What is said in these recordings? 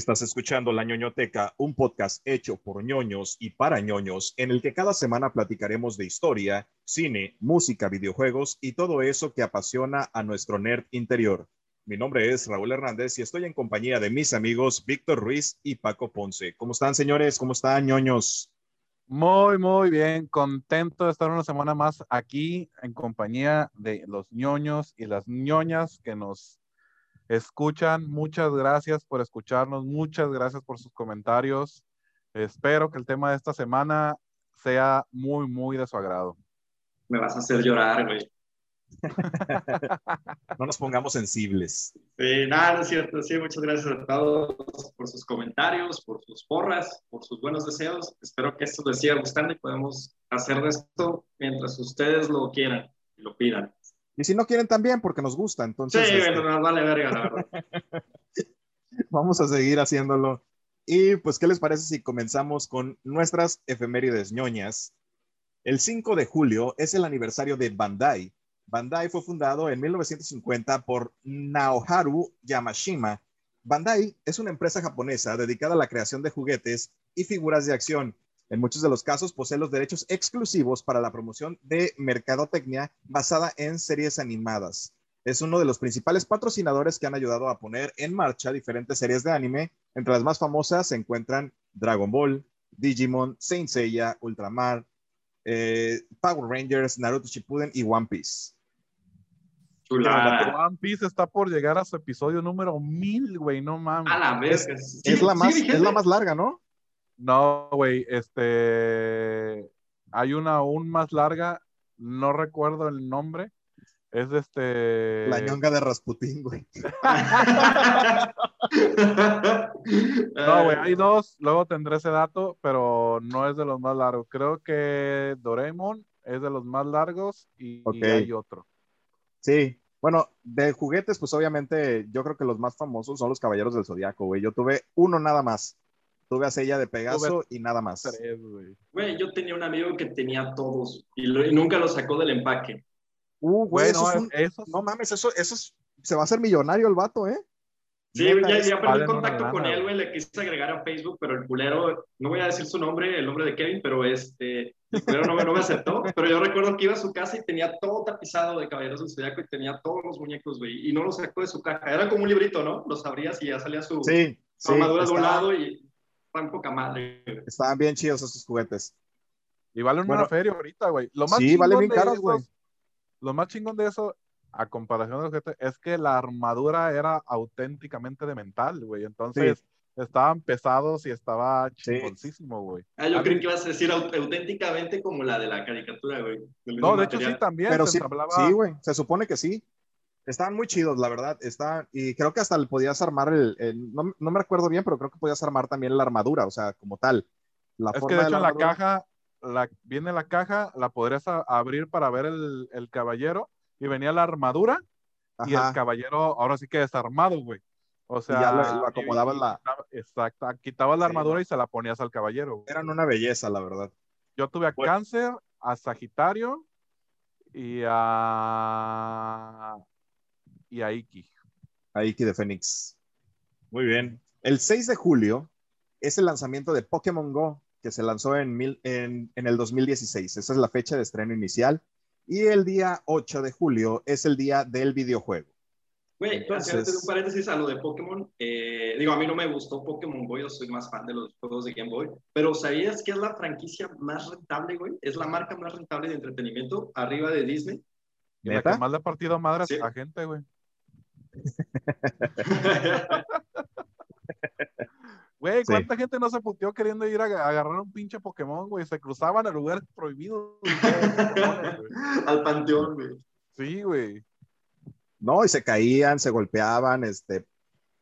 Estás escuchando La ñoñoteca, un podcast hecho por ñoños y para ñoños, en el que cada semana platicaremos de historia, cine, música, videojuegos y todo eso que apasiona a nuestro nerd interior. Mi nombre es Raúl Hernández y estoy en compañía de mis amigos Víctor Ruiz y Paco Ponce. ¿Cómo están, señores? ¿Cómo están, ñoños? Muy, muy bien. Contento de estar una semana más aquí en compañía de los ñoños y las ñoñas que nos escuchan. Muchas gracias por escucharnos, muchas gracias por sus comentarios. Espero que el tema de esta semana sea muy, muy de su agrado. Me vas a hacer llorar, güey. no nos pongamos sensibles. Sí, nada, no es cierto. Sí, muchas gracias a todos por sus comentarios, por sus porras, por sus buenos deseos. Espero que esto les siga gustando y podemos hacer esto mientras ustedes lo quieran y lo pidan. Y si no quieren también, porque nos gusta, entonces... Sí, este... nos vale verga, la verdad. Vamos a seguir haciéndolo. Y pues, ¿qué les parece si comenzamos con nuestras efemérides ñoñas? El 5 de julio es el aniversario de Bandai. Bandai fue fundado en 1950 por Naoharu Yamashima. Bandai es una empresa japonesa dedicada a la creación de juguetes y figuras de acción en muchos de los casos posee los derechos exclusivos para la promoción de mercadotecnia basada en series animadas. Es uno de los principales patrocinadores que han ayudado a poner en marcha diferentes series de anime. Entre las más famosas se encuentran Dragon Ball, Digimon, Saint Seiya, Ultramar, eh, Power Rangers, Naruto Shippuden y One Piece. One Piece está por llegar a su episodio número 1000, güey, no mames. A la vez. Es, la, más, es la más larga, ¿no? No, güey, este. Hay una aún más larga, no recuerdo el nombre. Es de este. La ñonga de Rasputín, güey. no, güey, hay dos, luego tendré ese dato, pero no es de los más largos. Creo que Doraemon es de los más largos y, hay otro. Sí, bueno, de juguetes, pues obviamente yo creo que los más famosos son los Caballeros del Zodiaco, güey. Yo tuve uno nada más. Tuve a Sella de Pegaso y nada más. güey. yo tenía un amigo que tenía todos y, nunca los sacó del empaque. Uh, güey, eso, no mames, eso, eso se va a hacer millonario el vato, ¿eh? Sí, ya, ya perdí contacto con él, güey, le quise agregar a Facebook, pero el culero, no voy a decir su nombre, el nombre de Kevin, pero este, el culero no me, no me aceptó, pero yo recuerdo que iba a su casa y tenía todo tapizado de caballeros del zodiaco y tenía todos los muñecos, güey, y no los sacó de su caja, era como un librito, ¿no? Los abrías y ya salía su, sí, armadura de un lado y están poca madre. Estaban bien chidos esos juguetes. Y valen una feria ahorita, güey. Lo más sí, vale bien caros, güey. Lo más chingón de eso, a comparación de los juguetes, es que la armadura era auténticamente de mental, güey. Entonces, estaban pesados y estaba chingoncísimo, güey. Ah, yo creo que ibas a decir auténticamente como la de la caricatura, güey. No, de hecho sí también. Pero sí, sí, güey. Se supone que sí. Estaban muy chidos, la verdad. Está, y creo que hasta le podías armar el, no, no, me recuerdo bien, pero creo que podías armar también la armadura, o sea, como tal. La es que de hecho en la caja, la, viene la caja, la podrías abrir para ver el, el, caballero y venía la armadura y el caballero ahora sí que desarmado, güey. O sea, ya lo, acomodabas la. Exacto, quitabas la armadura y se la ponías al caballero. Eran una belleza, la verdad. Yo tuve a Cáncer, a Sagitario y a y Aiki. Aiki de Fénix. Muy bien. El 6 de julio es el lanzamiento de Pokémon Go, que se lanzó en, mil, en, en, el 2016. Esa es la fecha de estreno inicial. Y el día 8 de julio es el día del videojuego. Güey, Entonces, un paréntesis a lo de Pokémon. Eh, digo, a mí no me gustó Pokémon Go, yo soy más fan de los juegos de Game Boy. Pero ¿sabías que es la franquicia más rentable, güey? Es la marca más rentable de entretenimiento arriba de Disney. Y la que más le ha partido madres ¿Sí? a gente, güey. Güey, ¿cuánta gente no se puteó queriendo ir a, agarrar un pinche Pokémon, güey? Se cruzaban a lugares prohibidos. Al panteón, güey. Sí, güey. No, y se caían, se golpeaban, este,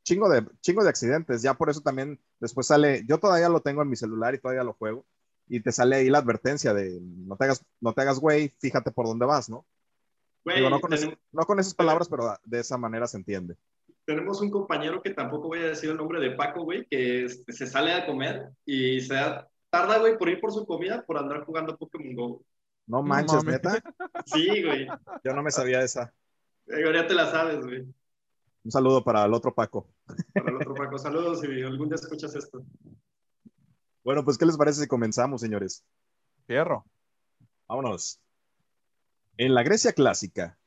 chingo de, chingo de accidentes. Ya por eso también después sale, yo todavía lo tengo en mi celular y todavía lo juego. Y te sale ahí la advertencia de no te hagas, no te hagas güey, fíjate por dónde vas, ¿no? Digo, no, con tenemos, no, con esas palabras, pero de esa manera se entiende. Tenemos un compañero que tampoco voy a decir el nombre de Paco, güey, que este, se sale a comer y se da, tarda, güey, por ir por su comida por andar jugando Pokémon Go. No manches, no, neta. Sí, güey. Yo no me sabía esa. Ahora ya te la sabes, güey. Un saludo para el otro Paco. Para el otro Paco, saludos si algún día escuchas esto. Bueno, pues, ¿qué les parece si comenzamos, señores? Fierro. Vámonos. En la Grecia clásica,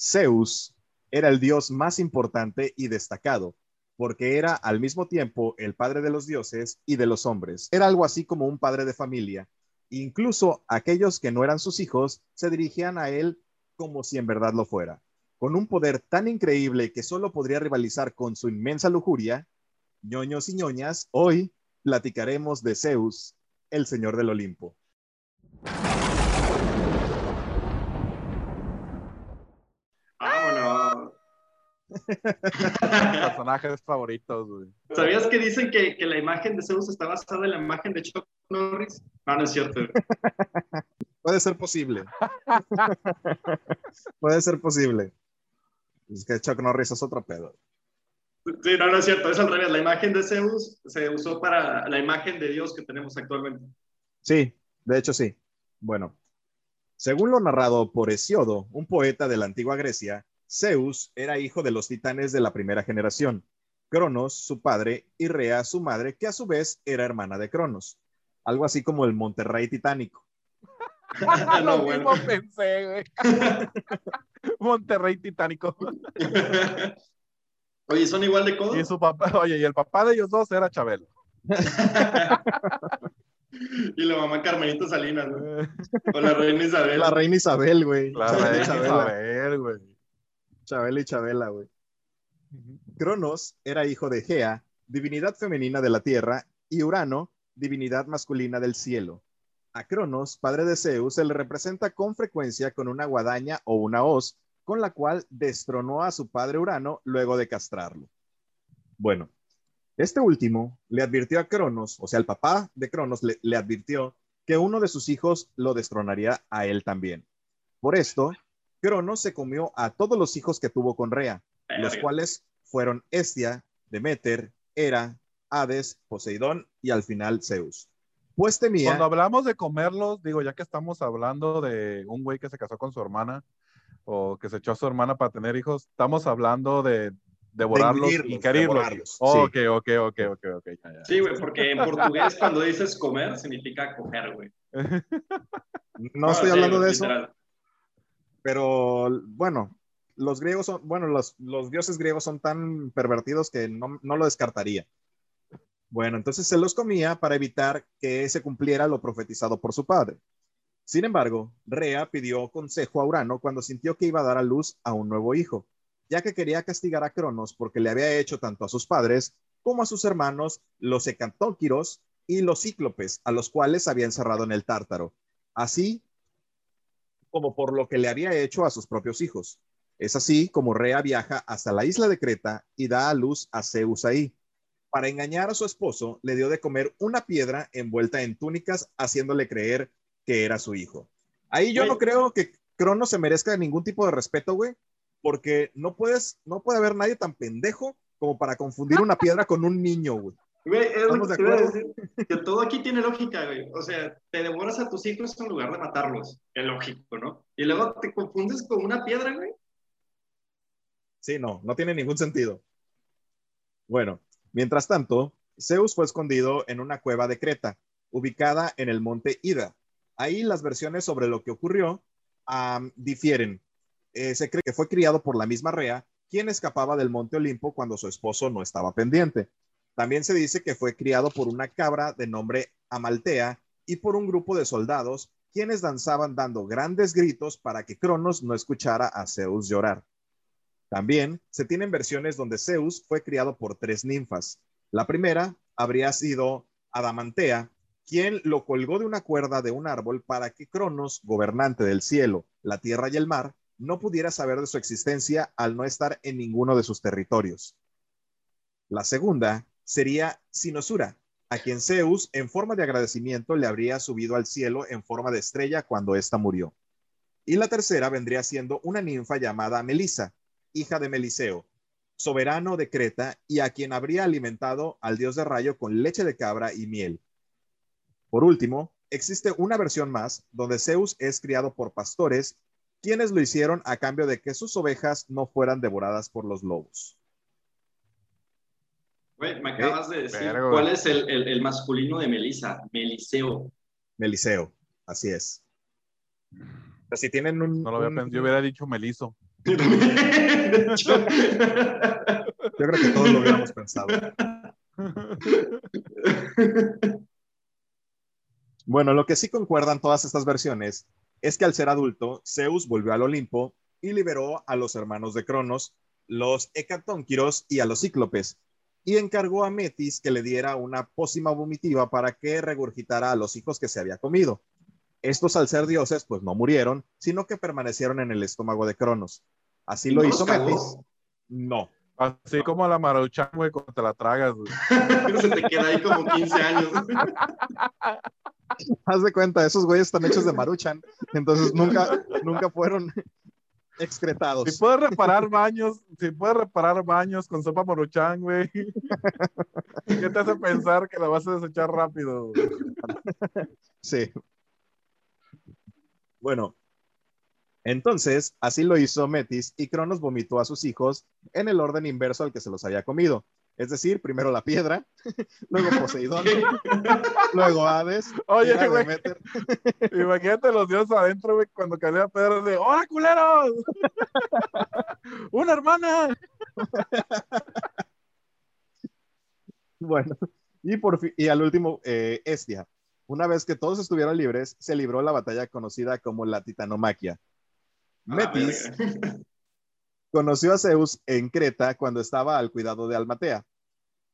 Zeus era el dios más importante y destacado, porque era al mismo tiempo el padre de los dioses y de los hombres. Era algo así como un padre de familia. Incluso aquellos que no eran sus hijos se dirigían a él como si en verdad lo fuera. Con un poder tan increíble que solo podría rivalizar con su inmensa lujuria, ñoños y ñoñas, hoy platicaremos de Zeus, el señor del Olimpo. Personajes favoritos, güey. ¿Sabías que dicen que, que, la imagen de Zeus está basada en la imagen de Chuck Norris? No, no es cierto. Puede ser posible. Puede ser posible. Es que Chuck Norris es otro pedo. Sí, no, no es cierto, es al revés. La imagen de Zeus se usó para la imagen de Dios que tenemos actualmente. Sí, de hecho sí. Bueno, según lo narrado por Hesiodo, un poeta de la antigua Grecia, Zeus era hijo de los titanes de la primera generación, Cronos, su padre, y Rea, su madre, que a su vez era hermana de Cronos. Algo así como el Monterrey titánico. Lo mismo pensé, güey. Monterrey titánico. Oye, ¿son igual de codos? Y su papá, oye, y el papá de ellos dos era Chabelo. y la mamá Carmenito Salinas, ¿no? O la reina Isabel. La reina Isabel, güey. La reina Isabel, güey. Chabela y Chabela, güey. Cronos era hijo de Gea, divinidad femenina de la tierra, y Urano, divinidad masculina del cielo. A Cronos, padre de Zeus, se le representa con frecuencia con una guadaña o una hoz, con la cual destronó a su padre Urano luego de castrarlo. Bueno, este último le advirtió a Cronos, o sea, el papá de Cronos le, le advirtió que uno de sus hijos lo destronaría a él también. Por esto, Cronos se comió a todos los hijos que tuvo con Rea, los cuales fueron Estia, Demeter, Hera, Hades, Poseidón y al final Zeus. Pues temía. Cuando hablamos de comerlos, digo, ya que estamos hablando de un güey que se casó con su hermana o que se echó a su hermana para tener hijos, estamos hablando de devorarlos y querirlos. ok, ok, ok, ok, ok. Sí, güey, porque en portugués cuando dices comer significa coger, güey. No, estoy hablando de eso. Pero bueno, los griegos son, bueno, los, dioses griegos son tan pervertidos que no, lo descartaría. Bueno, entonces se los comía para evitar que se cumpliera lo profetizado por su padre. Sin embargo, Rea pidió consejo a Urano cuando sintió que iba a dar a luz a un nuevo hijo, ya que quería castigar a Cronos porque le había hecho tanto a sus padres como a sus hermanos los hecatóquiros y los cíclopes, a los cuales había encerrado en el tártaro. Así como por lo que le había hecho a sus propios hijos. Es así como Rea viaja hasta la isla de Creta y da a luz a Zeus ahí. Para engañar a su esposo, le dio de comer una piedra envuelta en túnicas, haciéndole creer que era su hijo. Ahí yo no creo que Cronos se merezca ningún tipo de respeto, güey, porque no puedes, no puede haber nadie tan pendejo como para confundir una piedra con un niño, güey. Güey, es lo que decir, que todo aquí tiene lógica, güey. O sea, te devoras a tus hijos en lugar de matarlos. Es lógico, ¿no? Y luego te confundes con una piedra, güey. Sí, no, no tiene ningún sentido. Bueno, mientras tanto, Zeus fue escondido en una cueva de Creta, ubicada en el monte Ida. Ahí las versiones sobre lo que ocurrió difieren. Eh, se cree que fue criado por la misma Rea, quien escapaba del monte Olimpo cuando su esposo no estaba pendiente. También se dice que fue criado por una cabra de nombre Amaltea y por un grupo de soldados quienes danzaban dando grandes gritos para que Cronos no escuchara a Zeus llorar. También se tienen versiones donde Zeus fue criado por tres ninfas. La primera habría sido Adamantea, quien lo colgó de una cuerda de un árbol para que Cronos, gobernante del cielo, la tierra y el mar, no pudiera saber de su existencia al no estar en ninguno de sus territorios. La segunda sería Sinosura, a quien Zeus, en forma de agradecimiento, le habría subido al cielo en forma de estrella cuando ésta murió. Y la tercera vendría siendo una ninfa llamada Melisa, hija de Meliseo, soberano de Creta y a quien habría alimentado al dios de rayo con leche de cabra y miel. Por último, existe una versión más donde Zeus es criado por pastores, quienes lo hicieron a cambio de que sus ovejas no fueran devoradas por los lobos. Güey, me acabas de decir cuál es el, el, masculino de Melisa, Meliseo. Meliseo, así es. si tienen un... No lo había pensado, yo hubiera dicho Meliso. yo creo que todos lo hubiéramos pensado. Bueno, lo que sí concuerdan todas estas versiones es que al ser adulto, Zeus volvió al Olimpo y liberó a los hermanos de Cronos, los hecatónquiros y a los cíclopes, y encargó a Metis que le diera una pócima vomitiva para que regurgitara a los hijos que se había comido. Estos, al ser dioses, pues no murieron, sino que permanecieron en el estómago de Cronos. Así lo hizo Metis. No, Así como la maruchan, güey, cuando te la tragas, güey. Se te queda ahí como 15 años. Haz de cuenta, esos güeyes están hechos de maruchan, entonces nunca, nunca fueron excretados. Si puedes reparar baños, si puedes reparar baños con sopa maruchan, güey. ¿Qué te hace pensar que la vas a desechar rápido? Sí. Bueno, entonces, así lo hizo Metis y Cronos vomitó a sus hijos en el orden inverso al que se los había comido. Es decir, primero la piedra, luego Poseidón, luego Hades. Oye, güey. Imagínate los dioses adentro, güey, cuando caía la piedra de ¡Hola, culeros! ¡Una hermana! bueno, y, por y al último, eh, Estia. Una vez que todos estuvieron libres, se libró la batalla conocida como la Titanomaquia, Ah, Metis conoció a Zeus en Creta cuando estaba al cuidado de Almatea.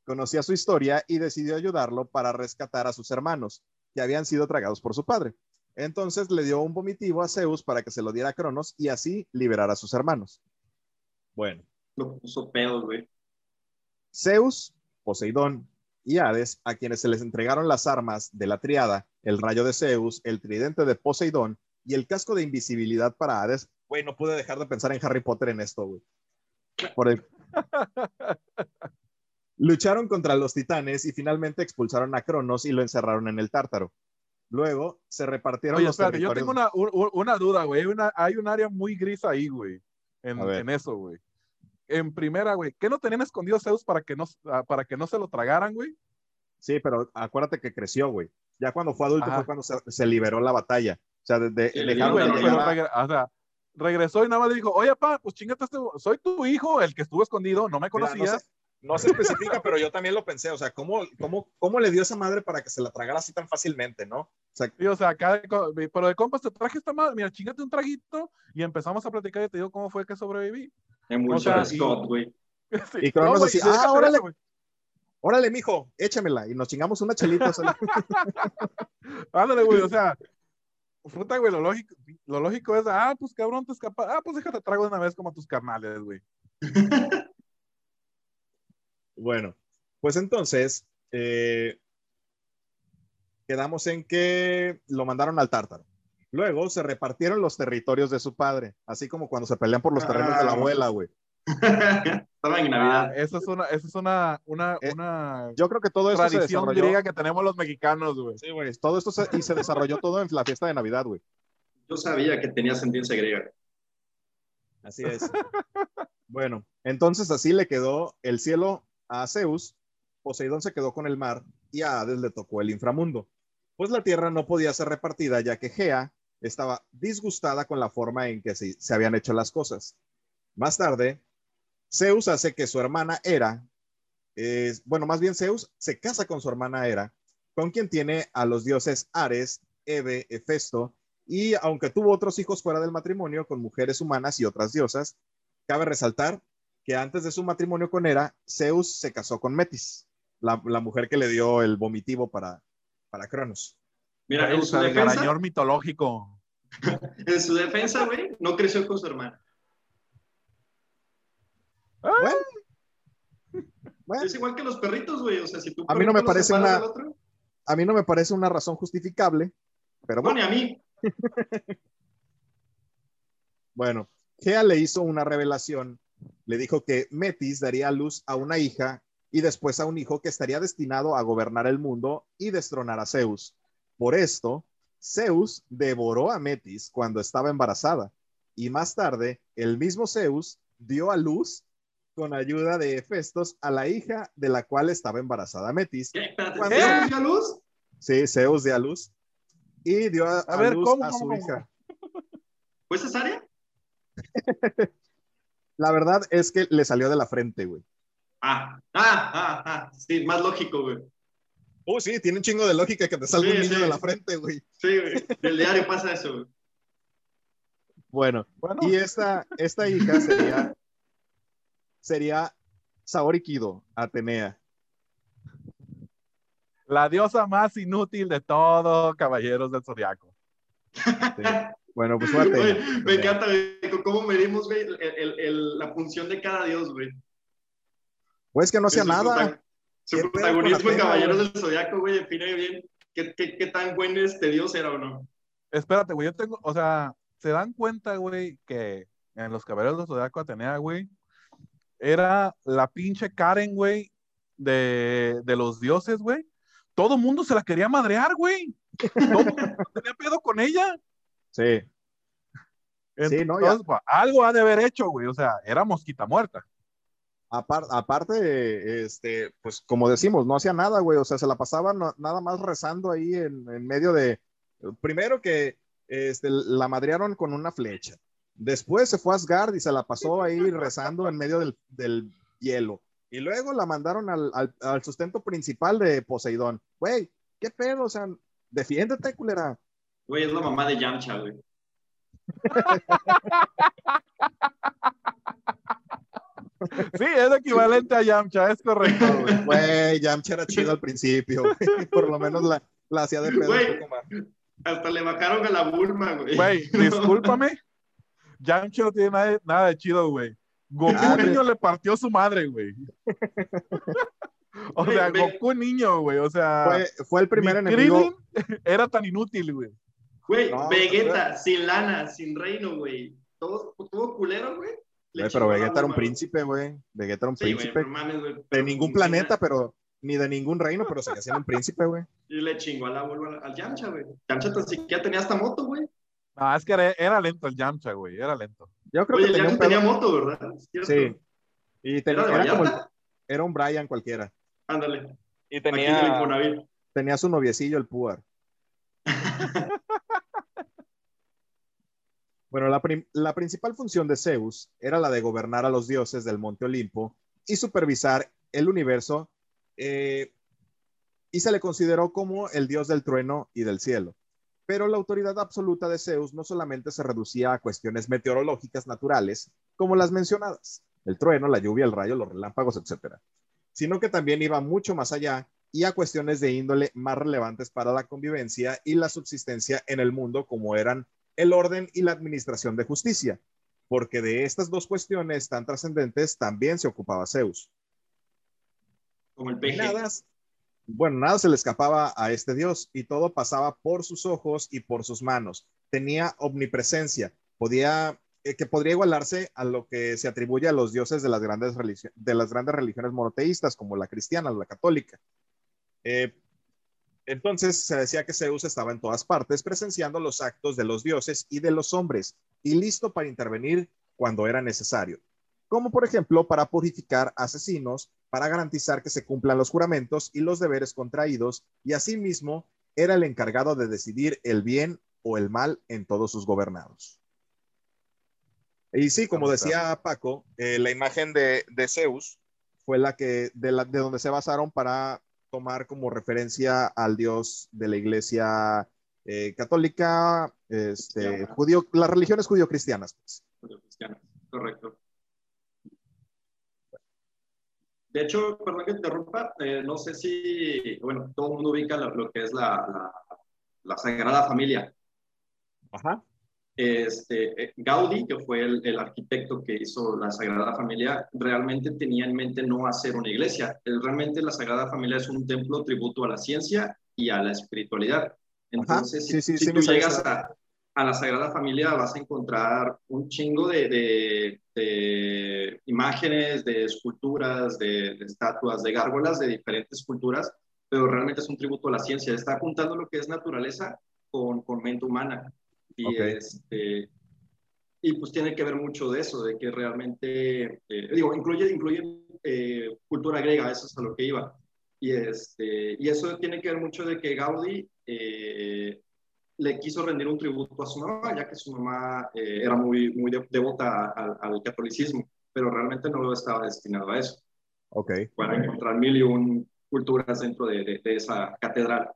Conocía su historia y decidió ayudarlo para rescatar a sus hermanos, que habían sido tragados por su padre. Entonces le dio un vomitivo a Zeus para que se lo diera a Cronos y así liberar a sus hermanos. Bueno. Lo puso pedo, güey. Zeus, Poseidón y Hades, a quienes se les entregaron las armas de la triada, el rayo de Zeus, el tridente de Poseidón y el casco de invisibilidad para Hades, güey, no pude dejar de pensar en Harry Potter en esto, güey. Por el... Lucharon contra los titanes y finalmente expulsaron a Cronos y lo encerraron en el Tártaro. Luego se repartieron Oye, los espérate, yo tengo una, una duda, güey. hay un área muy gris ahí, güey. En, en eso, güey. En primera, güey, ¿qué no tenían escondido Zeus para que no, ah, para que no se lo tragaran, güey? Sí, pero acuérdate que creció, güey. Ya cuando fue adulto fue cuando se, se, liberó la batalla. O sea, desde de, o sea, regresó y nada más le dijo, oye, pa, pues chingate, este, soy tu hijo, el que estuvo escondido, no me conocías. no, se, especifica, pero yo también lo pensé, o sea, ¿cómo, cómo, ¿cómo le dio esa madre para que se la tragara así tan fácilmente, no? O sea, sí, o sea acá, pero de compas te traje esta madre, mira, chingate un traguito y empezamos a platicar y te digo cómo fue que sobreviví. En mucho o Scott, güey. Y Cronos no, decía, ah, órale, órale, mijo, échamela, y nos chingamos una chelita. Ándale, güey, o sea, Fruta, güey, lo lógico, lo lógico es, ah, pues cabrón, te escapas. Ah, pues déjate trago de una vez como a tus carnales, güey. bueno, pues entonces, eh, quedamos en que lo mandaron al tártaro. Luego se repartieron los territorios de su padre, así como cuando se pelean por los terrenos de la ah. abuela, güey. Estaba en Navidad. Ah, esa es una, esa es una, una, eh, una yo creo que todo eso tradición griega que tenemos los mexicanos, güey. Sí, güey. Todo esto se, y se desarrolló todo en la fiesta de Navidad, güey. Yo sabía que tenía ascendencia griega. Así es. bueno, entonces así le quedó el cielo a Zeus, Poseidón se quedó con el mar y a Hades le tocó el inframundo. Pues la tierra no podía ser repartida ya que Gea estaba disgustada con la forma en que se, se habían hecho las cosas. Más tarde, Zeus hace que su hermana Hera, bueno, más bien Zeus se casa con su hermana Hera, con quien tiene a los dioses Ares, Eve, Hefesto, y aunque tuvo otros hijos fuera del matrimonio con mujeres humanas y otras diosas, cabe resaltar que antes de su matrimonio con Hera, Zeus se casó con Metis, la, mujer que le dio el vomitivo para, para Cronos. Mira, en su defensa, mitológico. en su defensa, güey, no creció con su hermana. Es igual que los perritos, güey. O sea, si tú a mí no me parece una. A mí no me parece una razón justificable, pero bueno. a mí. bueno, Gea le hizo una revelación. Le dijo que Metis daría luz a una hija y después a un hijo que estaría destinado a gobernar el mundo y destronar a Zeus. Por esto, Zeus devoró a Metis cuando estaba embarazada y más tarde el mismo Zeus dio a luz con ayuda de Festos a la hija de la cual estaba embarazada Metis. ¿Qué? ¿Zeus dio a luz? Sí, Zeus dio a luz. Y dio a, a ver, luz ¿cómo, a su hija. ¿Fue cesárea? la verdad es que le salió de la frente, güey. Ah, ah, ah, ah, sí, más lógico, güey. Oh, sí, tiene un chingo de lógica que te salga un niño de la frente, güey. Sí, güey. Del diario pasa eso, güey. Bueno, bueno, y esta, esta hija sería, sería Saori Kido, Atenea. La diosa más inútil de todo, caballeros del zodiaco. Bueno, pues Atenea. me encanta, güey, cómo medimos, güey, el, el, la función de cada dios, güey. Pues que no sea nada. Su protagonismo en Caballeros del Zodiaco, güey, define bien qué, qué, qué, tan buen este dios era o no. Espérate, güey, yo tengo, o sea, ¿se dan cuenta, güey, que en los Caballeros del Zodiaco Atenea, güey, era la pinche Karen, güey, de, de los dioses, güey? Todo mundo se la quería madrear, güey. Todo mundo tenía pedo con ella. Sí. Entonces, sí, no, ya. Pues, algo ha de haber hecho, güey. O sea, era mosquita muerta aparte, este, pues como decimos, no hacía nada, güey, o sea, se la pasaba nada más rezando ahí en, medio de, primero que este, la madrearon con una flecha, después se fue a Asgard y se la pasó ahí rezando en medio del, hielo, y luego la mandaron al, al, sustento principal de Poseidón, güey, qué pedo, o sea, defiéndete, culera. Güey, es la mamá de Yamcha, güey. Sí, es equivalente a Yamcha, es correcto, güey. Yamcha era chido al principio, Por lo menos la, la hacía de pedo un poco más. Hasta le bajaron a la Bulma, güey. Güey, discúlpame. Yamcha no tiene nada, nada de chido, güey. Goku ah, niño le partió su madre, güey. O sea, Goku niño, güey. O sea, fue, fue el primer enemigo. era tan inútil, güey. Güey, Vegeta, sin lana, sin reino, güey. Todo, todo culero, güey pero Vegeta era un príncipe, güey. Vegeta era un príncipe. de ningún planeta, pero ni de ningún reino, pero se hacía un príncipe, güey. Y le chingó a la vuelva al Yamcha, güey. Yamcha tan siquiera tenía hasta moto, güey. No, es que era, lento el Yamcha, güey. Era lento. Yo creo Oye, que el Yamcha tenía moto, ¿verdad? Sí. Y tenía, era, era, como era, un Brian cualquiera. Ándale. Y tenía, tenía su noviecillo, el Puar. Bueno, la, principal función de Zeus era la de gobernar a los dioses del Monte Olimpo y supervisar el universo, eh, y se le consideró como el dios del trueno y del cielo. Pero la autoridad absoluta de Zeus no solamente se reducía a cuestiones meteorológicas naturales, como las mencionadas, el trueno, la lluvia, el rayo, los relámpagos, etc., sino que también iba mucho más allá y a cuestiones de índole más relevantes para la convivencia y la subsistencia en el mundo, como eran el orden y la administración de justicia, porque de estas dos cuestiones tan trascendentes también se ocupaba Zeus. Como el peje. Nada, bueno, nada se le escapaba a este dios y todo pasaba por sus ojos y por sus manos. Tenía omnipresencia, podía, eh, que podría igualarse a lo que se atribuye a los dioses de las grandes, religiones monoteístas, como la cristiana, la católica. Eh, entonces se decía que Zeus estaba en todas partes presenciando los actos de los dioses y de los hombres y listo para intervenir cuando era necesario, como por ejemplo para purificar asesinos, para garantizar que se cumplan los juramentos y los deberes contraídos y asimismo era el encargado de decidir el bien o el mal en todos sus gobernados. Y sí, como decía Paco, eh, la imagen de, Zeus fue la que de, la, de donde se basaron para tomar como referencia al Dios de la iglesia eh, católica, este, judío, las religiones judío-cristianas. Pues. Judío-cristianas, correcto. De hecho, perdón que te interrumpa, eh, no sé si, bueno, todo el mundo ubica lo, que es la, la, la, Sagrada Familia. Ajá este, eh, Gaudí, que fue el, arquitecto que hizo la Sagrada Familia, realmente tenía en mente no hacer una iglesia. realmente la Sagrada Familia es un templo tributo a la ciencia y a la espiritualidad. Entonces, si, tú llegas a, la Sagrada Familia, vas a encontrar un chingo de, imágenes, de esculturas, de, estatuas, de gárgolas de diferentes culturas, pero realmente es un tributo a la ciencia. Está juntando lo que es naturaleza con, con mente humana. Y, este, y pues tiene que ver mucho de eso, de que realmente, eh, digo, incluye, incluye eh, cultura griega, eso es a lo que iba. Y, este, y eso tiene que ver mucho de que Gaudí eh, le quiso rendir un tributo a su mamá, ya que su mamá era muy, muy devota al, catolicismo, pero realmente no estaba destinado a eso. Ok. Para encontrar mil y un culturas dentro de, de, de esa catedral,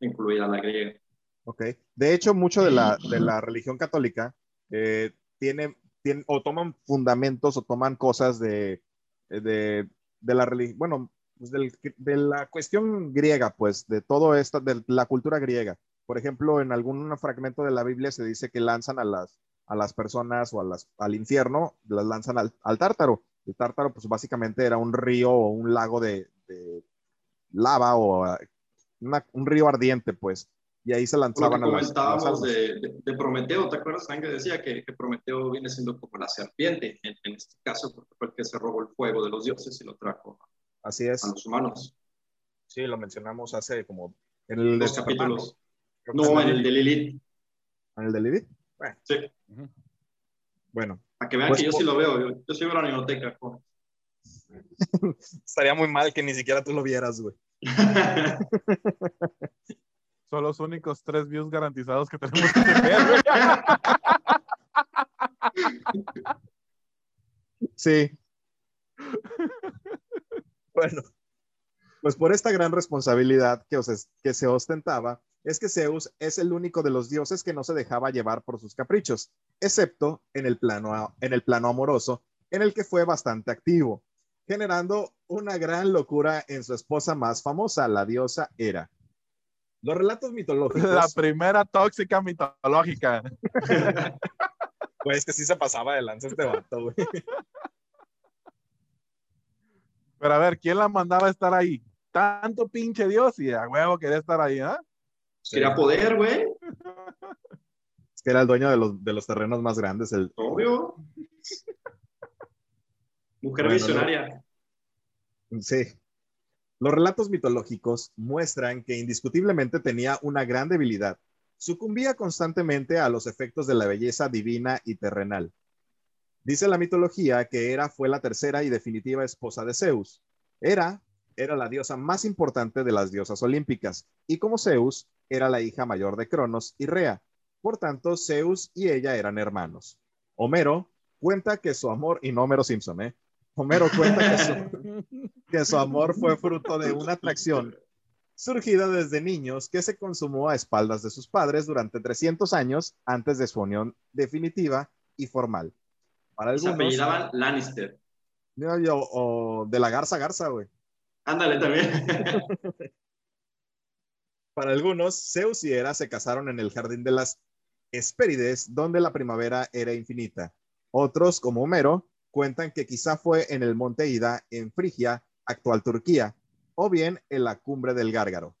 incluida la griega. Ok. De hecho, mucho de la, de la religión católica eh, tiene, tiene, o toman fundamentos o toman cosas de, de, de la religión, bueno, pues de la cuestión griega, pues, de todo esto, de la cultura griega. Por ejemplo, en algún fragmento de la Biblia se dice que lanzan a las, a las personas o a las, al infierno, las lanzan al, al tártaro. El tártaro, pues básicamente era un río o un lago de, de lava o una, un río ardiente, pues y ahí se lanzaban a las, comentábamos de, de, Prometeo, ¿te acuerdas que decía que, que, Prometeo viene siendo como la serpiente en, en, este caso, porque fue el que se robó el fuego de los dioses y lo trajo Así es. a los humanos? Sí, lo mencionamos hace como en el dos capítulos. No, en el de Lilith. ¿En el de Lilith? Bueno. Sí. Bueno. Para que vean pues que yo sí lo veo, yo, yo soy una biblioteca. Estaría muy mal que ni siquiera tú lo vieras, güey. Son los únicos tres views garantizados que tenemos que tener. Sí. Bueno, pues por esta gran responsabilidad que, que se ostentaba, es que Zeus es el único de los dioses que no se dejaba llevar por sus caprichos, excepto en el plano, en el plano amoroso, en el que fue bastante activo, generando una gran locura en su esposa más famosa, la diosa Hera. Los relatos mitológicos. La primera tóxica mitológica. pues que sí se pasaba de lanza este vato, güey. Pero a ver, ¿quién la mandaba a estar ahí? Tanto pinche Dios y a huevo quería estar ahí, ¿ah? Quería poder, güey. Es que era el dueño de los, de los terrenos más grandes. El... Obvio. Mujer visionaria. Sí. Los relatos mitológicos muestran que indiscutiblemente tenía una gran debilidad. Sucumbía constantemente a los efectos de la belleza divina y terrenal. Dice la mitología que Hera fue la tercera y definitiva esposa de Zeus. Hera era la diosa más importante de las diosas olímpicas y como Zeus era la hija mayor de Cronos y Rea. Por tanto, Zeus y ella eran hermanos. Homero cuenta que su amor, y no Homero Simpson, ¿eh? Homero cuenta que su, amor fue fruto de una atracción surgida desde niños que se consumó a espaldas de sus padres durante 300 años antes de su unión definitiva y formal. Para algunos, se apellidaban Lannister. o de la garza garza, güey. Ándale también. Para algunos, Zeus y Hera se casaron en el jardín de las Hespérides, donde la primavera era infinita. Otros, como Homero, cuentan que quizá fue en el monte Ida, en Frigia, actual Turquía, o bien en la cumbre del Gárgaro.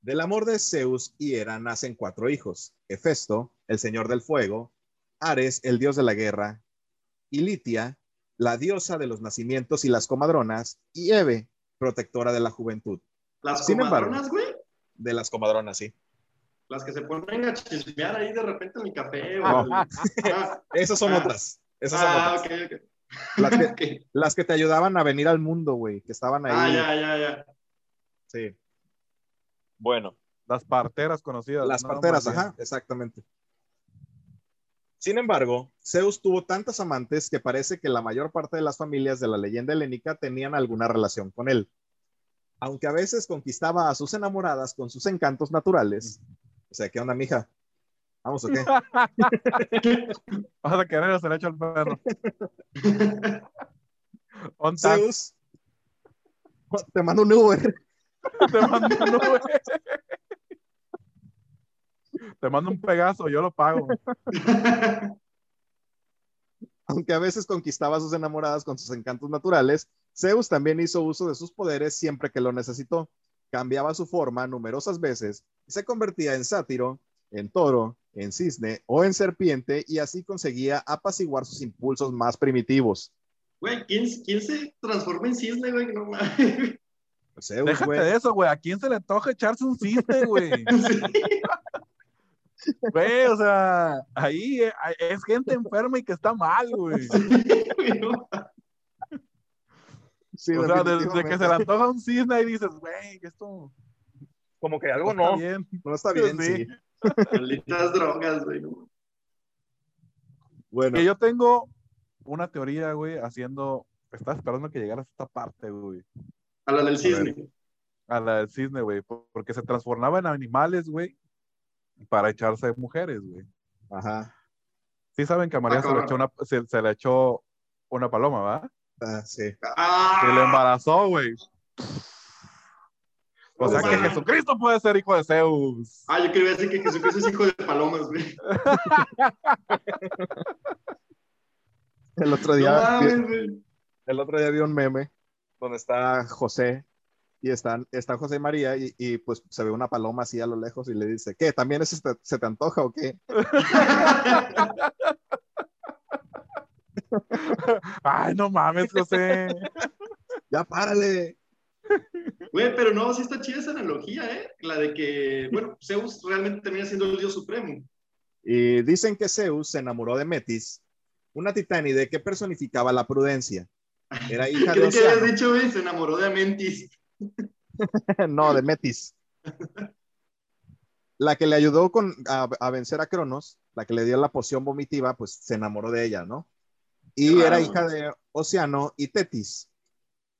Del amor de Zeus y Hera nacen cuatro hijos: Hefesto, el señor del fuego, Ares, el dios de la guerra, y Litia, la diosa de los nacimientos y las comadronas, y Eve, protectora de la juventud. ¿Las comadronas, güey? De las comadronas, sí. Las que se ponen a chismear ahí de repente en mi café. Esas son otras. Esas ah, son Las que, las que te ayudaban a venir al mundo, güey, que estaban ahí. Ah, ya, ya, ya. Sí. Bueno. Las parteras conocidas. Las parteras, ajá, exactamente. Sin embargo, Zeus tuvo tantas amantes que parece que la mayor parte de las familias de la leyenda helénica tenían alguna relación con él. Aunque a veces conquistaba a sus enamoradas con sus encantos naturales. O sea, ¿qué onda, mija? ¿Vamos o qué? Vas a querer hacer hecho al perro. Zeus. Te mando un Uber. Te mando un Uber. Te mando un Pegaso, yo lo pago. Aunque a veces conquistaba a sus enamoradas con sus encantos naturales, Zeus también hizo uso de sus poderes siempre que lo necesitó. Cambiaba su forma numerosas veces y se convertía en sátiro, en toro, en cisne o en serpiente y así conseguía apaciguar sus impulsos más primitivos. Güey, ¿quién, se transforma en cisne, güey? No mames. Pues Déjate de eso, güey. ¿A quién se le toca echarse un cisne, güey? Güey, o sea, ahí eh, es gente enferma y que está mal, güey. Sí, o sea, desde que se le antoja un cisne y dices, güey, esto. Como que algo no. No está bien, sí. Malditas drogas, güey. Bueno. Que yo tengo una teoría, güey, haciendo. Estaba esperando que llegaras a esta parte, güey. A la del cisne. A, la del cisne, güey. Porque se transformaba en animales, güey, para echarse mujeres, güey. Ajá. Sí saben que a María ah, se, le echó una, se, le echó una paloma, ¿va? Ah, sí. Ah. Se le embarazó, güey. O sea que Jesucristo puede ser hijo de Zeus. Ah, yo quería decir que Jesucristo es hijo de palomas, güey. el otro día. el otro día vi un meme donde está José y están, está José y María y, pues se ve una paloma así a lo lejos y le dice, ¿qué? ¿También ese se te antoja o qué? Ay, no mames, José. ya párale. Güey, pero no, sí está chida esa analogía, ¿eh? La de que, bueno, Zeus realmente termina siendo el dios supremo. Y dicen que Zeus se enamoró de Metis, una titánide que personificaba la prudencia. Era hija de Oceano. ¿Qué habías dicho, güey? Se enamoró de Amentis. no, de Metis. La que le ayudó con, a, a, vencer a Cronos, la que le dio la poción vomitiva, pues se enamoró de ella, ¿no? Y era hija de Oceano y Tetis.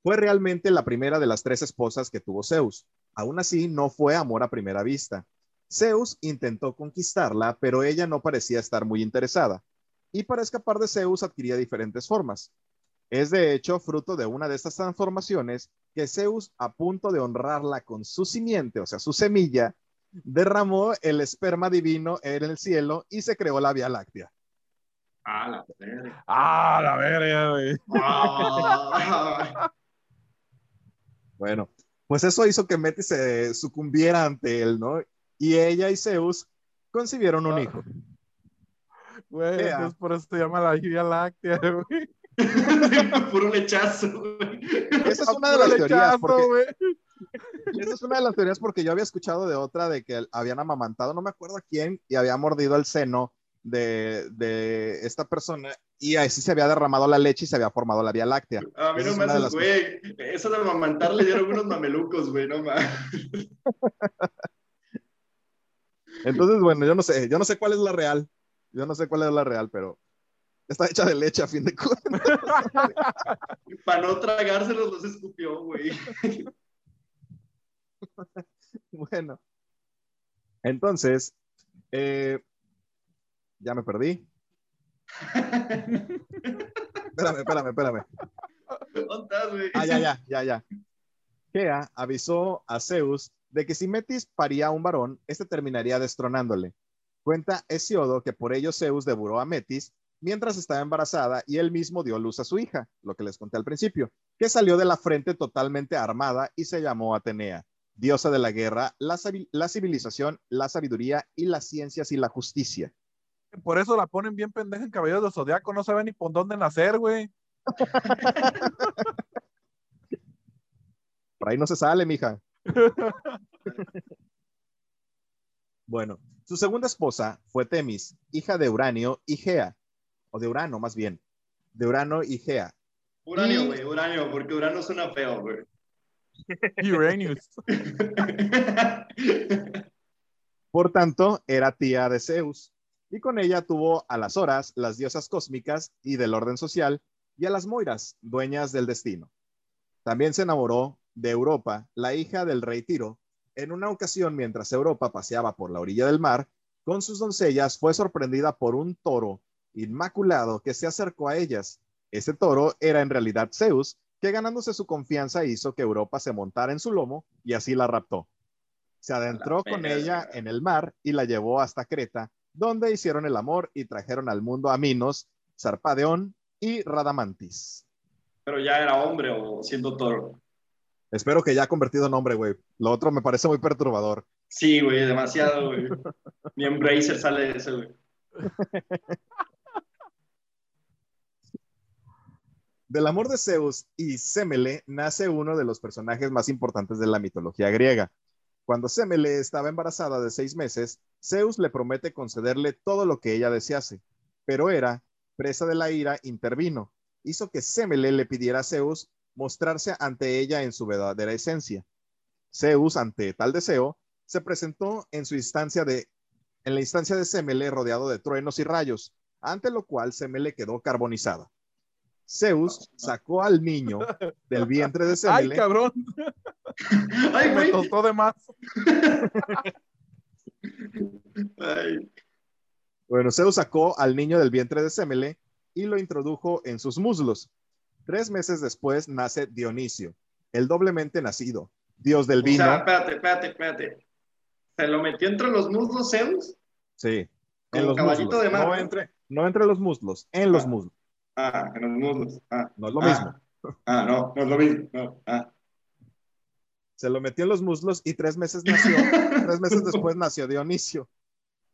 Fue realmente la primera de las tres esposas que tuvo Zeus. Aún así, no fue amor a primera vista. Zeus intentó conquistarla, pero ella no parecía estar muy interesada. Y para escapar de Zeus adquiría diferentes formas. Es de hecho fruto de una de estas transformaciones que Zeus, a punto de honrarla con su simiente, o sea, su semilla, derramó el esperma divino en el cielo y se creó la Vía Láctea. Ah, la verga. Ah, la verga, güey. Ah. Bueno, pues eso hizo que Metis se sucumbiera ante él, ¿no? Y ella y Zeus concibieron un hijo. Güey, entonces por eso se llama la Vía Láctea, güey. Puro lechazo, güey. Esa es una de las teorías. Porque... Esa es una de las teorías porque yo había escuchado de otra de que habían amamantado, no me acuerdo a quién, y había mordido el seno de, de, esta persona y así se había derramado la leche y se había formado la Vía Láctea. A mí no me haces, güey. Eso de amamantar le dieron unos mamelucos, güey, no más. Entonces, bueno, yo no sé, yo no sé cuál es la real. Yo no sé cuál es la real, pero está hecha de leche a fin de cuentas. Para no tragárselos los escupió, güey. bueno. Entonces, eh, ya me perdí. espérame, espérame, espérame. Ah, ya, ya, ya, ya. Gea avisó a Zeus de que si Metis paría a un varón, este terminaría destronándole. Cuenta Hesiodo que por ello Zeus devoró a Metis mientras estaba embarazada y él mismo dio luz a su hija, lo que les conté al principio, que salió de la frente totalmente armada y se llamó Atenea, diosa de la guerra, la, la civilización, la sabiduría y las ciencias y la justicia. Por eso la ponen bien pendeja en cabello de zodiaco, no sabe ni por dónde nacer, güey. Por ahí no se sale, mija. bueno, su segunda esposa fue Temis, hija de Uranio y Gea, o de Urano más bien, de Urano y Gea. Uranio, güey, Uranio, porque Urano suena feo, güey. Uranius. Por tanto, era tía de Zeus y con ella tuvo a las horas, las diosas cósmicas y del orden social, y a las moiras, dueñas del destino. También se enamoró de Europa, la hija del rey Tiro. En una ocasión, mientras Europa paseaba por la orilla del mar, con sus doncellas fue sorprendida por un toro inmaculado que se acercó a ellas. Ese toro era en realidad Zeus, que ganándose su confianza hizo que Europa se montara en su lomo y así la raptó. Se adentró con ella en el mar y la llevó hasta Creta, donde hicieron el amor y trajeron al mundo a Minos, Sarpadeón y Radamantis. Pero ya era hombre o siendo toro. Espero que ya ha convertido en hombre, güey. Lo otro me parece muy perturbador. Sí, güey, demasiado, güey. Mi Embracer sale de ese, güey. Del amor de Zeus y Semele nace uno de los personajes más importantes de la mitología griega. Cuando Semele estaba embarazada de seis meses, Zeus le promete concederle todo lo que ella desease, pero Hera, presa de la ira, intervino. Hizo que Semele le pidiera a Zeus mostrarse ante ella en su verdadera esencia. Zeus, ante tal deseo, se presentó en su instancia de en la instancia de Semele rodeado de truenos y rayos, ante lo cual Semele quedó carbonizada. Zeus sacó al niño del vientre de Semele. ¡Ay, cabrón! ¡Ay, Me costó de más. Bueno, Zeus sacó al niño del vientre de Semele y lo introdujo en sus muslos. Tres meses después nace Dionisio, el doblemente nacido, dios del vino. espérate, espérate, espérate. ¿Se lo metió entre los muslos Zeus? Sí. En los muslos. De no, entre, no entre los muslos, en los ah. muslos. Ah, en los muslos. Ah. No es lo mismo. Ah, no, no es lo mismo. Ah. Se lo metió en los muslos y tres meses nació, tres meses después nació Dionisio,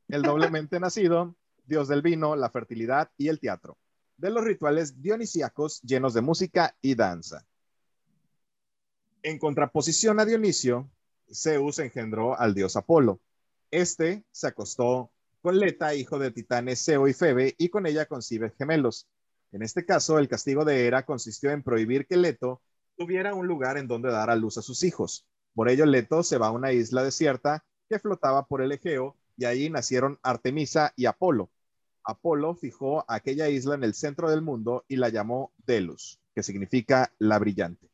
el doblemente nacido, dios del vino, la fertilidad y el teatro, de los rituales dionisíacos llenos de música y danza. En contraposición a Dionisio, Zeus engendró al dios Apolo. Este se acostó con Leta, hijo de titanes Zeo y Febe, y con ella concibe gemelos. En este caso, el castigo de Hera consistió en prohibir que Leto tuviera un lugar en donde dar a luz a sus hijos. Por ello, Leto se va a una isla desierta que flotaba por el Egeo y allí nacieron Artemisa y Apolo. Apolo fijó aquella isla en el centro del mundo y la llamó Delos, que significa la brillante.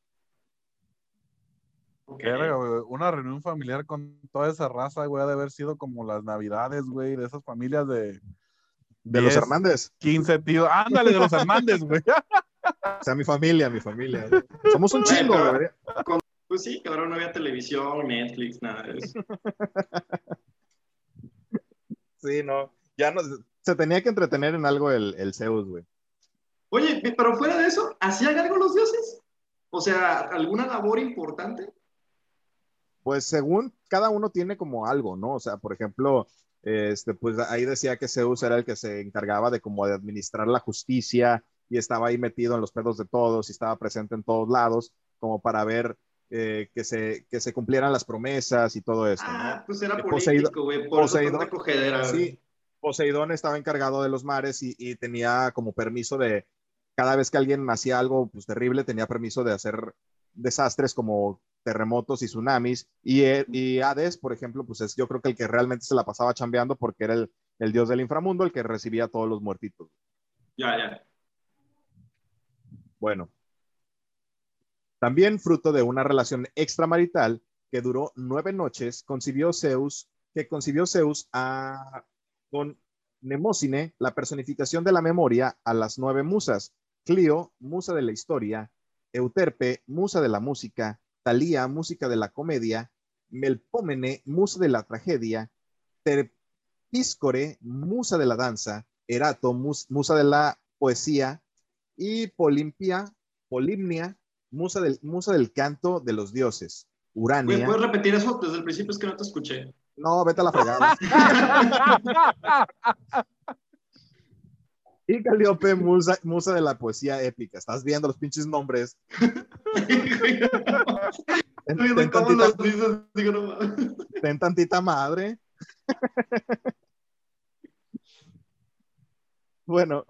Una reunión familiar con toda esa raza, güey, ha de haber sido como las navidades, güey, de esas familias de... De los Hernández. 15 tíos. Ándale, de los Hernández, güey. O sea, mi familia, mi familia. Somos un chingo, güey. Pues sí, cabrón, no había televisión, Netflix, nada de eso. Sí, no. Ya no, se tenía que entretener en algo el, el Zeus, güey. Oye, pero fuera de eso, ¿hacían algo los dioses? O sea, ¿alguna labor importante? pues según cada uno tiene como algo, ¿no? O sea, por ejemplo, este, pues ahí decía que Zeus era el que se encargaba de como de administrar la justicia y estaba ahí metido en los pedos de todos y estaba presente en todos lados, como para ver eh, que, se, que se cumplieran las promesas y todo eso. Ah, pues era político, güey, por Poseidón, Sí, Poseidón estaba encargado de los mares y, y, tenía como permiso de, cada vez que alguien hacía algo pues, terrible, tenía permiso de hacer desastres como terremotos y tsunamis. Y, eh, y, Hades, por ejemplo, pues es yo creo que el que realmente se la pasaba chambeando porque era el, el dios del inframundo, el que recibía a todos los muertitos. Ya, ya. Bueno. También fruto de una relación extramarital que duró nueve noches, concibió Zeus, que concibió Zeus a, con Nemocine, la personificación de la memoria, a las nueve musas. Clio, musa de la historia, Euterpe, musa de la música, Talía, música de la comedia, Melpómene, musa de la tragedia, Terpíscore, musa de la danza, Erato, musa de la poesía, y Polimpia, Polimnia, musa del, musa del canto de los dioses. Urania. ¿Puedes repetir eso desde el principio? Es que no te escuché. No, vete a la fregada. Y Caliope, musa, musa de la poesía épica. Estás viendo los pinches nombres. ten, ten, tantita, ten tantita madre. bueno,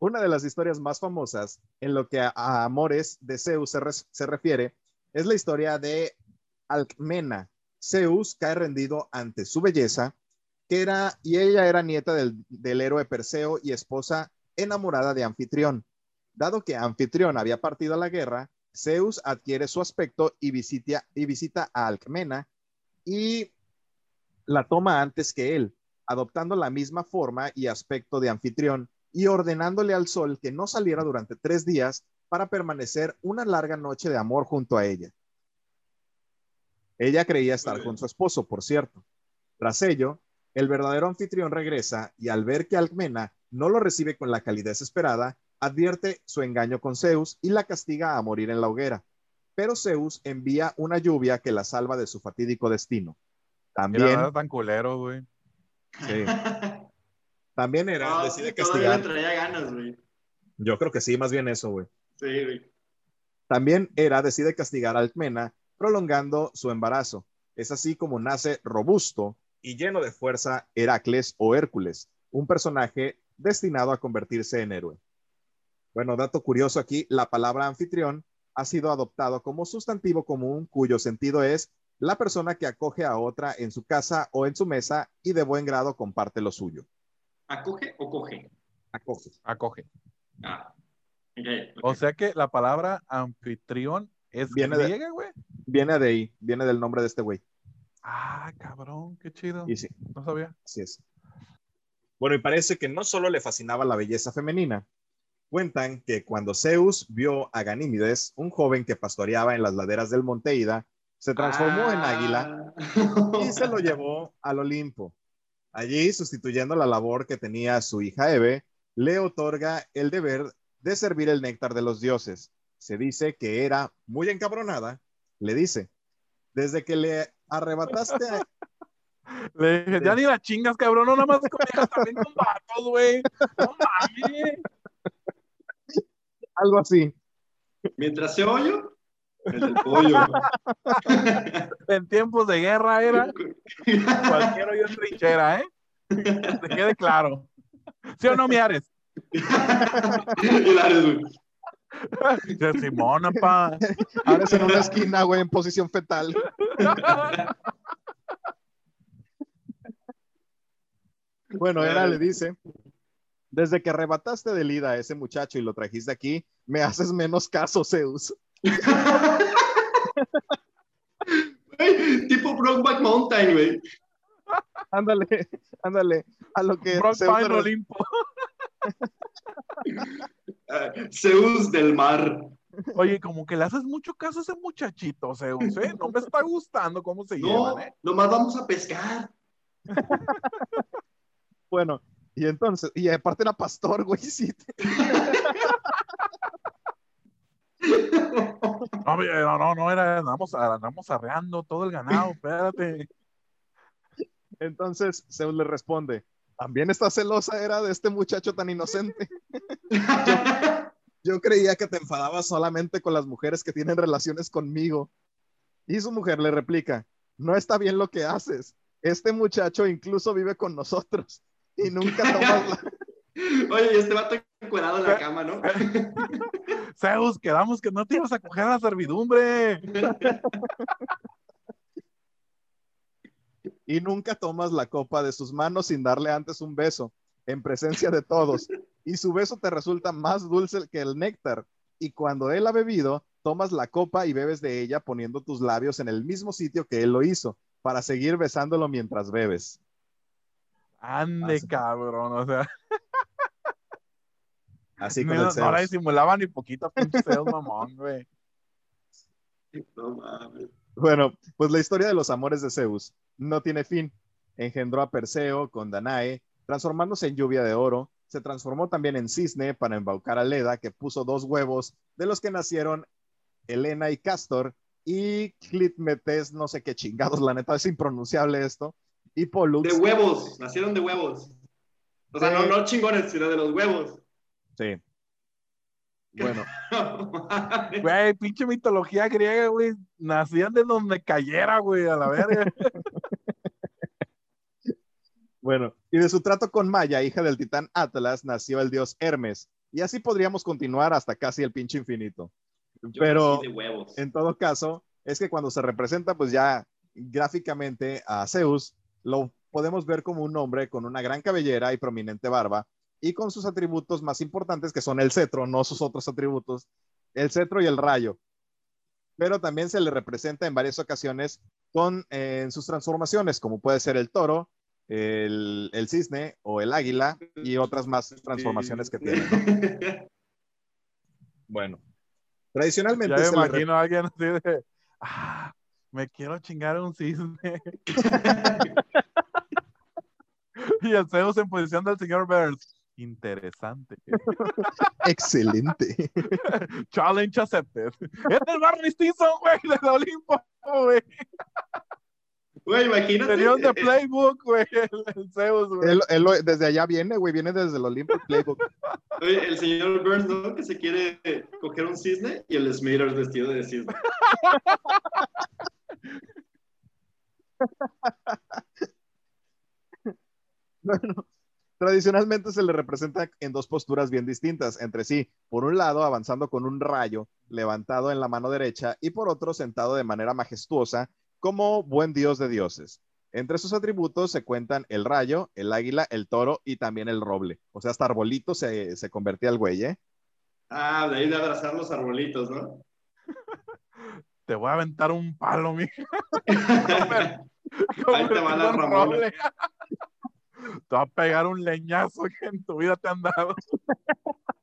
una de las historias más famosas en lo que a, amores de Zeus se, se, refiere es la historia de Alcmena. Zeus cae rendido ante su belleza era, y ella era nieta del, héroe Perseo y esposa enamorada de Anfitrión. Dado que Anfitrión había partido a la guerra, Zeus adquiere su aspecto y visita, y visita a Alcmena y la toma antes que él, adoptando la misma forma y aspecto de Anfitrión y ordenándole al sol que no saliera durante tres días para permanecer una larga noche de amor junto a ella. Ella creía estar con su esposo, por cierto. Tras ello, el verdadero anfitrión regresa y al ver que Alcmena no lo recibe con la calidez esperada, advierte su engaño con Zeus y la castiga a morir en la hoguera. Pero Zeus envía una lluvia que la salva de su fatídico destino. También. Era tan culero, güey. Sí. También era. decide castigar. Yo creo que sí, más bien eso, güey. Sí, güey. También era decide castigar a Alcmena, prolongando su embarazo. Es así como nace robusto y lleno de fuerza Heracles o Hércules, un personaje destinado a convertirse en héroe. Bueno, dato curioso aquí, la palabra anfitrión ha sido adoptado como sustantivo común cuyo sentido es la persona que acoge a otra en su casa o en su mesa y de buen grado comparte lo suyo. ¿Acoge o coge? Acoge. Acoge. Ah. O sea que la palabra anfitrión es viene griega, güey. Viene de ahí, viene del nombre de este güey. Ah, cabrón, qué chido. Y sí. No sabía. Así es. Bueno, y parece que no solo le fascinaba la belleza femenina. Cuentan que cuando Zeus vio a Ganímides, un joven que pastoreaba en las laderas del Monte Ida, se transformó en águila Ah. y se lo llevó al Olimpo. Allí, sustituyendo la labor que tenía su hija Eve, le otorga el deber de servir el néctar de los dioses. Se dice que era muy encabronada. Le dice, desde que le arrebataste a... Le dije, ya ni la chingas, cabrón, no nada más con también con vatos, güey. No mames. algo así. Mientras se oyo, el del pollo. En tiempos de guerra era cualquier hoyo en trinchera, ¿eh? Que te quede claro. ¿Sí o no, Miares? la güey. De Simona, pa. Ahora es en una esquina, güey, en posición fetal. Bueno, era le dice, desde que arrebataste de Lida a ese muchacho y lo trajiste aquí, me haces menos caso, Zeus. Tipo Brokeback Mountain, güey. Ándale, ándale, a lo que Brock Zeus Pine le- Olimpo. Zeus del mar. Oye, como que le haces mucho caso a ese muchachito, Zeus, ¿eh? No me está gustando cómo se No, llevan, ¿eh? nomás vamos a pescar. Bueno, y entonces, y aparte era pastor, güey, sí. No, no, no, no era, andamos, andamos arreando todo el ganado, espérate. Entonces Zeus le responde, también esta celosa era de este muchacho tan inocente. Yo creía que te enfadabas solamente con las mujeres que tienen relaciones conmigo. Y su mujer le replica, no está bien lo que haces. Este muchacho incluso vive con nosotros y nunca tomas la... Oye, y este vato encuerado en la cama, ¿no? Zeus, quedamos que no te ibas a coger a la servidumbre. Y nunca tomas la copa de sus manos sin darle antes un beso en presencia de todos. Y su beso te resulta más dulce que el néctar. Y cuando él ha bebido, tomas la copa y bebes de ella poniendo tus labios en el mismo sitio que él lo hizo, para seguir besándolo mientras bebes. Ande, Así. cabrón, o sea, Así no, el no la disimulaba ni poquito, pinche mamón, güey. No mames. Bueno, pues la historia de los amores de Zeus no tiene fin. Engendró a Perseo con Danae, transformándose en lluvia de oro. Se transformó también en cisne para embaucar a Leda, que puso dos huevos, de los que nacieron Helena y Castor, y Clitmetes, no sé qué chingados, la neta es impronunciable esto, y Pollux. De huevos, nacieron de huevos. O sea, no, no chingones, sino de los huevos. Sí. Bueno, Güey, pinche mitología griega, güey. Nacían de donde cayera, güey, a la verga. bueno, y de su trato con Maya, hija del titán Atlas, nació el dios Hermes. Y así podríamos continuar hasta casi el pinche infinito. Yo Pero nací de huevos. en todo caso, es que cuando se representa, pues ya gráficamente a Zeus, lo podemos ver como un hombre con una gran cabellera y prominente barba, y con sus atributos más importantes, que son el cetro, no sus otros atributos, el cetro y el rayo. Pero también se le representa en varias ocasiones con eh, en sus transformaciones, como puede ser el toro, el, el cisne o el águila y otras más transformaciones que tiene. ¿no? Bueno, tradicionalmente Ya me imagino a alguien así de, ah, me quiero chingar un cisne. y el Zeus en posición del señor Burns. Interesante. excelente. Challenge accepted. Es el Barney Stinson, güey, del Olimpo, güey. Güey, imagínate. Tenía un de playbook, güey, el, el Zeus, güey. Él- él lo- desde allá viene, güey, viene desde el Olympic Playbook. Oye, el señor Burns, ¿no? Que se quiere coger un cisne y el Smithers vestido de cisne. bueno, tradicionalmente se le representa en dos posturas bien distintas entre sí. Por un lado, avanzando con un rayo levantado en la mano derecha y por otro, sentado de manera majestuosa como buen dios de dioses. Entre sus atributos se cuentan el rayo, el águila, el toro y también el roble. O sea, hasta arbolito se, se convertía el güey, ¿eh? Ah, de ahí de abrazar los arbolitos, ¿no? Te voy a aventar un palo, mija. ahí te va la roble. Te va a pegar un leñazo que en tu vida te han dado.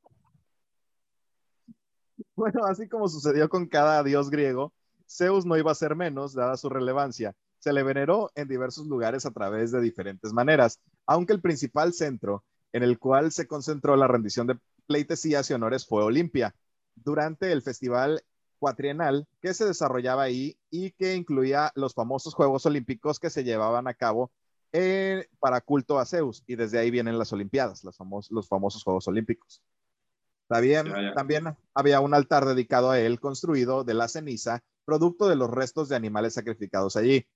Bueno, así como sucedió con cada dios griego, Zeus no iba a ser menos, dada su relevancia se le veneró en diversos lugares a través de diferentes maneras, aunque el principal centro en el cual se concentró la rendición de pleitesías y honores fue Olimpia, durante el festival cuatrienal que se desarrollaba ahí y que incluía los famosos Juegos Olímpicos que se llevaban a cabo eh, para culto a Zeus, y desde ahí vienen las Olimpiadas, los, los famosos Juegos Olímpicos. También, también había un altar dedicado a él construido de la ceniza, producto de los restos de animales sacrificados allí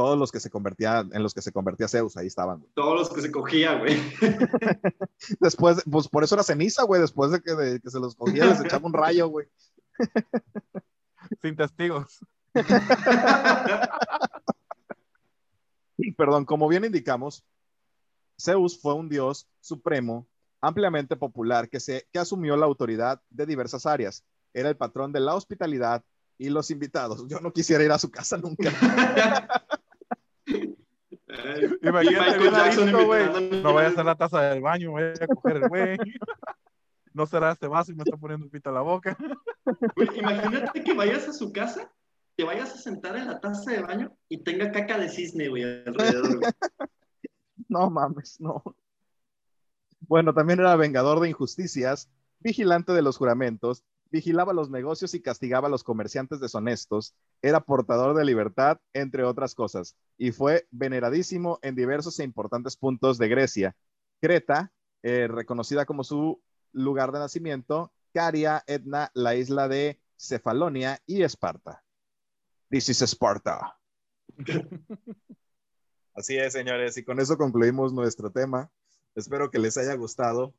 todos los que se convertían, en los que se convertía Zeus, ahí estaban. Todos los que se cogía, güey. Después, pues por eso era ceniza, güey, después de que, se los cogía, les echaba un rayo, güey. Sin testigos. Perdón, como bien indicamos, Zeus fue un dios supremo, ampliamente popular, que, se, que asumió la autoridad de diversas áreas. Era el patrón de la hospitalidad y los invitados. Yo no quisiera ir a su casa nunca. Imagínate, güey. No vaya a hacer la taza del baño, voy a coger el güey. No será este vaso y me está poniendo un pito a la boca. imagínate que vayas a su casa, te vayas a sentar en la taza de baño y tenga caca de cisne, güey, alrededor. No mames, no. Bueno, también era vengador de injusticias, vigilante de los juramentos vigilaba los negocios y castigaba a los comerciantes deshonestos, era portador de libertad, entre otras cosas, y fue veneradísimo en diversos e importantes puntos de Grecia. Creta, eh, reconocida como su lugar de nacimiento, Caria, Etna, la isla de Cefalonia y Esparta. This is Sparta. Así es, señores, y con eso concluimos nuestro tema. Espero que les haya gustado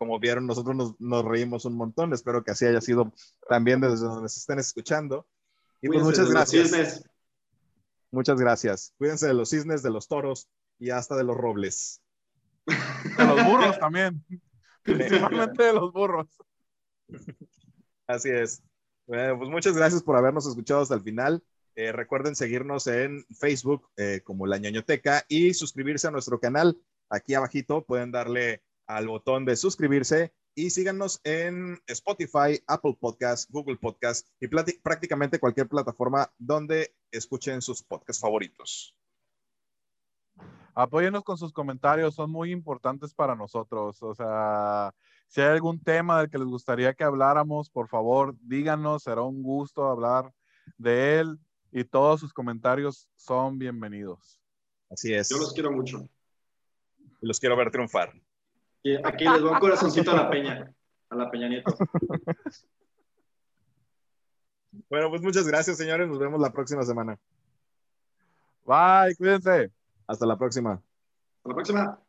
como vieron, nosotros nos, reímos un montón. Espero que así haya sido también desde donde se estén escuchando. Y pues muchas gracias. Muchas gracias. Cuídense de los cisnes, de los toros y hasta de los robles. De los burros también. Principalmente de los burros. Así es. Bueno, pues muchas gracias por habernos escuchado hasta el final. Eh, recuerden seguirnos en Facebook eh, como La Ñoñoteca y suscribirse a nuestro canal. Aquí abajito pueden darle al botón de suscribirse y síganos en Spotify, Apple Podcast, Google Podcast y prácticamente cualquier plataforma donde escuchen sus podcasts favoritos. Apóyenos con sus comentarios, son muy importantes para nosotros. O sea, si hay algún tema del que les gustaría que habláramos, por favor, díganos, será un gusto hablar de él y todos sus comentarios son bienvenidos. Así es. Yo los quiero mucho. Y los quiero ver triunfar. Aquí les doy un corazoncito a la peña, a la peña nieto. Bueno, pues muchas gracias, señores. Nos vemos la próxima semana. Bye, cuídense. Hasta la próxima. Hasta la próxima.